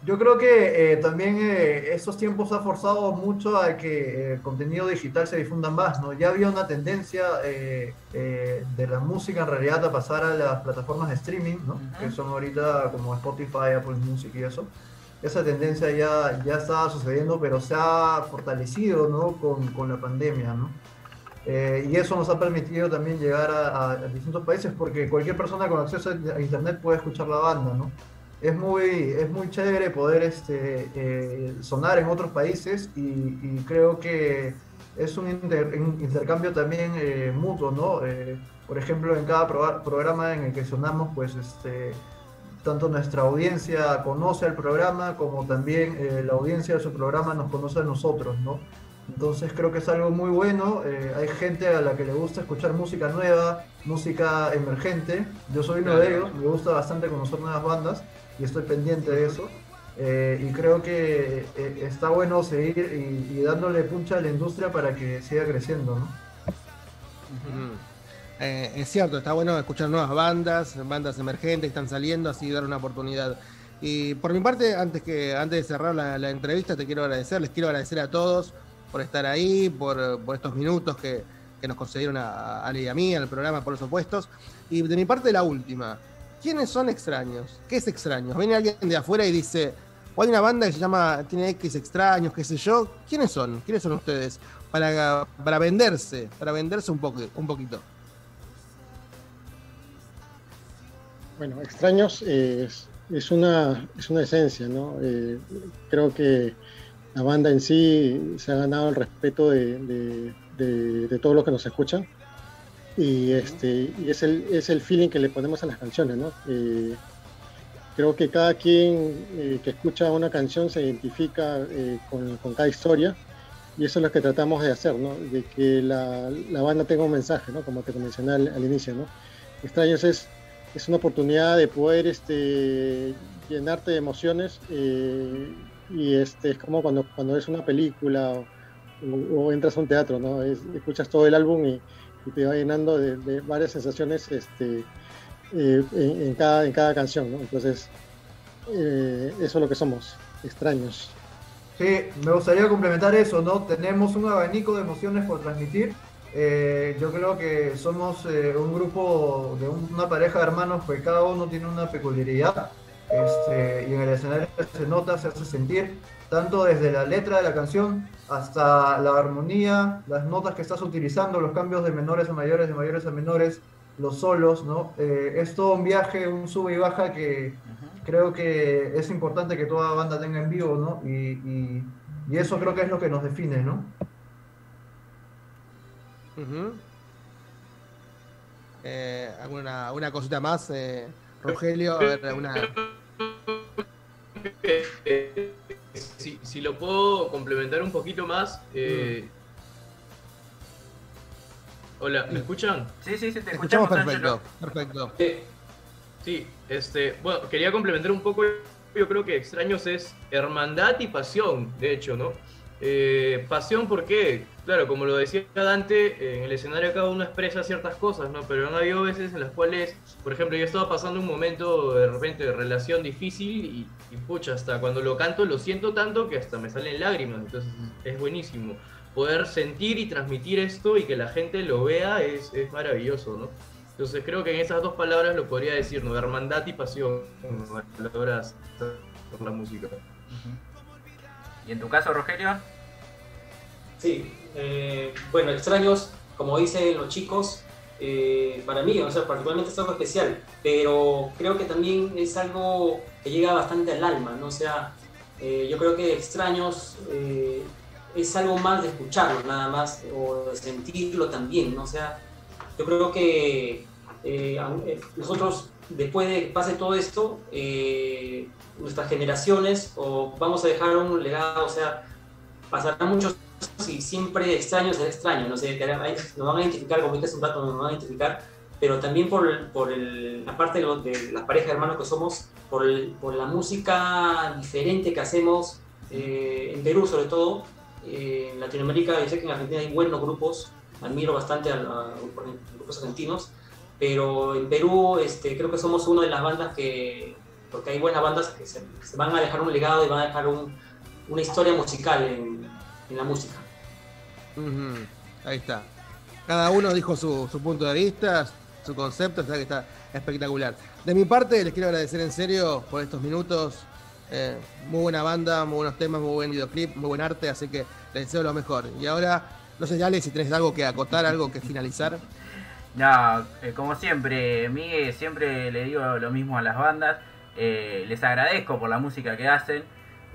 S10: Yo creo que eh, también eh, estos tiempos ha forzado mucho a que eh, el contenido digital se difunda más, ¿no? Ya había una tendencia eh, eh, de la música en realidad a pasar a las plataformas de streaming, ¿no? Que son ahorita como Spotify, Apple Music y eso. Esa tendencia ya, ya estaba sucediendo, pero se ha fortalecido, ¿no? Con, con la pandemia, ¿no? Eh, y eso nos ha permitido también llegar a, a- a distintos países porque cualquier persona con acceso a internet puede escuchar la banda, ¿no? Es muy, es muy chévere poder este, eh, sonar en otros países y, y creo que es un, inter- un intercambio también eh, mutuo, ¿no? Eh, por ejemplo, en cada proga- programa en el que sonamos, pues este, tanto nuestra audiencia conoce el programa como también la audiencia de su programa nos conoce a nosotros, ¿no? Entonces creo que es algo muy bueno. eh, hay gente a la que le gusta escuchar música nueva, música emergente. Yo soy uno de ellos, me gusta bastante conocer nuevas bandas y estoy pendiente de eso. Eh, y creo que eh, está bueno seguir y, dándole puncha a la industria para que siga creciendo, ¿no?
S5: Eh, es cierto, está bueno escuchar nuevas bandas, bandas emergentes que están saliendo, así dar una oportunidad. Y por mi parte, antes que antes de cerrar la, la entrevista, te quiero agradecer, les quiero agradecer a todos por estar ahí, por, por estos minutos que, que nos concedieron a, a Ale y a mí, al programa, por los opuestos. Y de mi parte, la última. ¿Quiénes son extraños? ¿Qué es extraños? Viene alguien de afuera y dice, o hay una banda que se llama, tiene X extraños, qué sé yo. ¿Quiénes son? ¿Quiénes son ustedes? Para, para venderse, para venderse un, poco, un poquito.
S6: Bueno, Extraños es, una, es una esencia, ¿no? Eh, creo que la banda en sí se ha ganado el respeto de- de todos los que nos escuchan. Y este y es el es el feeling que le ponemos a las canciones no Eh, creo que cada quien eh, que escucha una canción se identifica eh, con, con cada historia y eso es lo que tratamos de hacer no de que la, la banda tenga un mensaje no como te mencioné al, inicio no extraños es es una oportunidad de poder este llenarte de emociones y este es como cuando cuando ves una película o, entras a un teatro no Es- escuchas todo el álbum y, y te va llenando de, varias sensaciones este, eh, en, cada, en cada canción, ¿no? Entonces, eh, eso es lo que somos, extraños.
S10: Sí, me gustaría complementar eso, ¿no? Tenemos un abanico de emociones por transmitir. Eh, yo creo que somos un grupo de un- una pareja de hermanos, pues cada uno tiene una peculiaridad. Este, y en el escenario se nota, se hace sentir, tanto desde la letra de la canción hasta la armonía, las notas que estás utilizando, los cambios de menores a mayores, de mayores a menores, los solos, ¿no? Eh, es todo un viaje, un sube y baja que creo que es importante que toda banda tenga en vivo, ¿no? Y, y- y eso creo que es lo que nos define, ¿no?
S5: Ujú. Eh, ¿alguna, ¿Alguna cosita más, eh, Rogelio? A ver, alguna...
S7: Eh, si, si lo puedo complementar un poquito más. eh, Hola, ¿me escuchan?
S9: Sí, sí, sí, te
S5: Escuchamos
S9: escuchamos,
S5: perfecto, perfecto.
S7: Eh, sí, este, bueno, quería complementar un poco. Yo creo que Extraños es hermandad y pasión, de hecho, ¿no? Eh, pasión porque, claro, como lo decía Dante, en el escenario cada uno expresa ciertas cosas, ¿no? Pero han habido veces en las cuales, por ejemplo, yo estaba pasando un momento de repente de relación difícil y, y pucha, hasta cuando lo canto lo siento tanto que hasta me salen lágrimas, entonces es buenísimo. Poder sentir y transmitir esto y que la gente lo vea es, es maravilloso, ¿no? Entonces creo que en esas dos palabras lo podría decir, ¿no? Hermandad y pasión, ¿no? palabras por la música.
S9: ¿Y en tu caso, Rogelio?
S8: Sí, eh, bueno, extraños, como dicen los chicos, eh, para mí, o sea, particularmente es algo especial, pero creo que también es algo que llega bastante al alma, ¿no? O sea, eh, yo creo que extraños es algo más de escucharlo, nada más, o de sentirlo también, ¿no? O sea, yo creo que nosotros, después de que pase todo esto, eh, nuestras generaciones, o vamos a dejar un legado, o sea, pasarán muchos y siempre extraños será extraño, no sé, nos van a identificar, como dijiste hace un rato, nos van a identificar, pero también por, por el, aparte de, de la pareja de hermanos que somos, por, la música diferente que hacemos, eh, en Perú sobre todo, eh, en Latinoamérica, yo sé que en Argentina hay buenos grupos, admiro bastante a, a grupos, grupos argentinos, pero en Perú este, creo que somos una de las bandas que, porque hay buenas bandas que se, van a dejar un legado y van a dejar un- una historia musical en, la música.
S5: Ahí está. Cada uno dijo su, punto de vista, su concepto, o que está espectacular. De mi parte, les quiero agradecer en serio por estos minutos. Eh, muy buena banda, muy buenos temas, muy buen videoclip, muy buen arte, así que les deseo lo mejor. Y ahora, no sé, Ale, si tenés algo que acotar, algo que finalizar.
S9: No, eh, como siempre, Miguel, siempre le digo lo mismo a las bandas. eh, les agradezco por la música que hacen,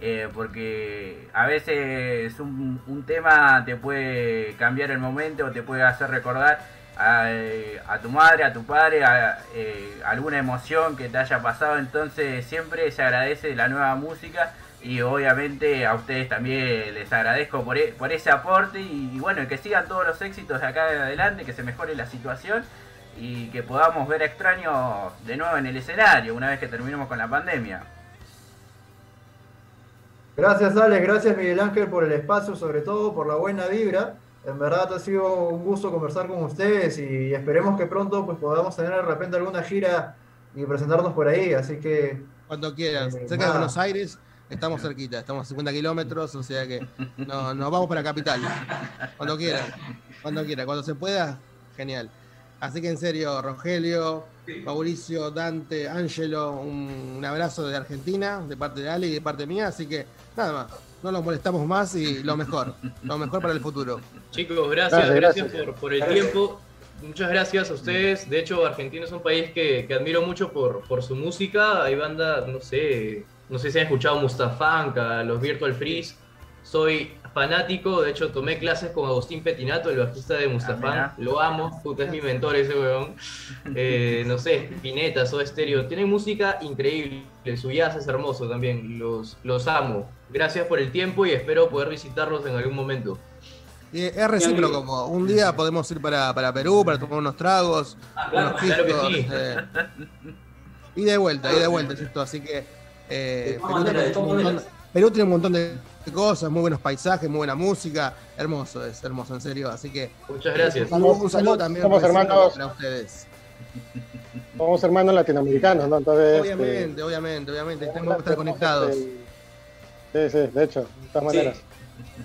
S9: eh, porque a veces un, un tema te puede cambiar el momento o te puede hacer recordar a, a tu madre, a tu padre, a alguna emoción que te haya pasado. Entonces siempre se agradece la nueva música y obviamente a ustedes también les agradezco por, e- por ese aporte y, y bueno, que sigan todos los éxitos de acá en adelante, que se mejore la situación y que podamos ver a extraños de nuevo en el escenario una vez que terminemos con la pandemia.
S10: Gracias Alex, gracias Miguel Ángel por el espacio, sobre todo por la buena vibra. En verdad ha sido un gusto conversar con ustedes y esperemos que pronto pues podamos tener de repente alguna gira y presentarnos por ahí, así que...
S5: Cuando quieran.
S10: Eh,
S5: Cerca de. Buenos Aires, estamos cerquita, estamos a 50 kilómetros, o sea que no, nos vamos para capital. Cuando quieran, cuando quieran, cuando se pueda, genial. Así que en serio, Rogelio, Mauricio, Dante, Angelo, un, un abrazo de Argentina, de parte de Ale y de parte mía, así que nada más, no los molestamos más y lo mejor, lo mejor para el futuro.
S7: Chicos, gracias,
S5: Gracias,
S7: gracias,
S5: gracias.
S7: por, por el
S5: Gracias.
S7: tiempo. Muchas gracias a ustedes. De hecho, Argentina es un país que, que admiro mucho por, por su música. Hay bandas, no sé, no sé si han escuchado Mustafanka, los Virtual Freeze. soy fanático, de hecho tomé clases con Agustín Petinato, el bajista de Mustafa,
S9: mira.
S7: lo amo, puta, es mi mentor ese weón. Eh, no sé, Pineta, Soda Stereo, tienen música increíble, su jazz es hermoso también, los, los amo. Gracias por el tiempo y espero poder visitarlos en algún momento.
S5: Y es recíproco, como un día podemos ir para, para Perú para tomar unos tragos,
S7: claro,
S5: unos
S7: claro que sí.
S5: eh, y de vuelta, y de vuelta, ¿cierto? Así que eh, Perú, tiene un montón,
S8: maneras.
S5: Perú tiene un montón de cosas, muy buenos paisajes, muy buena música, hermoso es, hermoso, en serio. Así que
S7: Muchas gracias.
S5: un saludo, un saludo también
S6: Somos hermanos.
S5: para ustedes.
S6: Somos hermanos latinoamericanos, ¿no? Entonces,
S5: Obviamente, obviamente, obviamente, tenemos que estar conectados.
S6: este, sí, sí, de hecho, de todas
S8: Sí.
S6: maneras.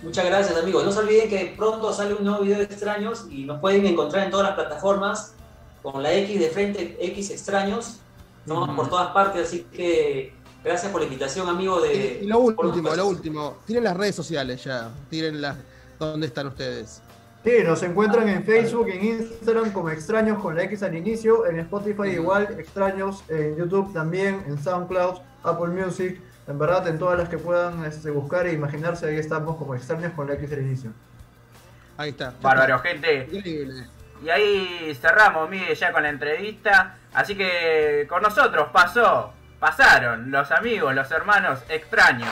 S8: Muchas gracias, amigos. No se olviden que pronto sale un nuevo video de extraños y nos pueden encontrar en todas las plataformas con la X de frente, X extraños. Estamos por todas partes, así que gracias por la invitación, amigo. De,
S5: Y lo último, lo último, tiren las redes sociales ya, tiren las, ¿dónde están ustedes?
S10: Sí, nos encuentran en Facebook, en Instagram como extraños con la X al inicio, en Spotify igual, extraños, en YouTube también, en SoundCloud, Apple Music, en verdad en todas las que puedan este, buscar e imaginarse, ahí estamos como extraños con la X al inicio.
S5: Ahí está.
S9: Bárbaro, gente.
S5: Increíble.
S9: Y ahí cerramos, Miguel, ya con la entrevista. Así que con nosotros pasó, pasaron los amigos, los hermanos extraños.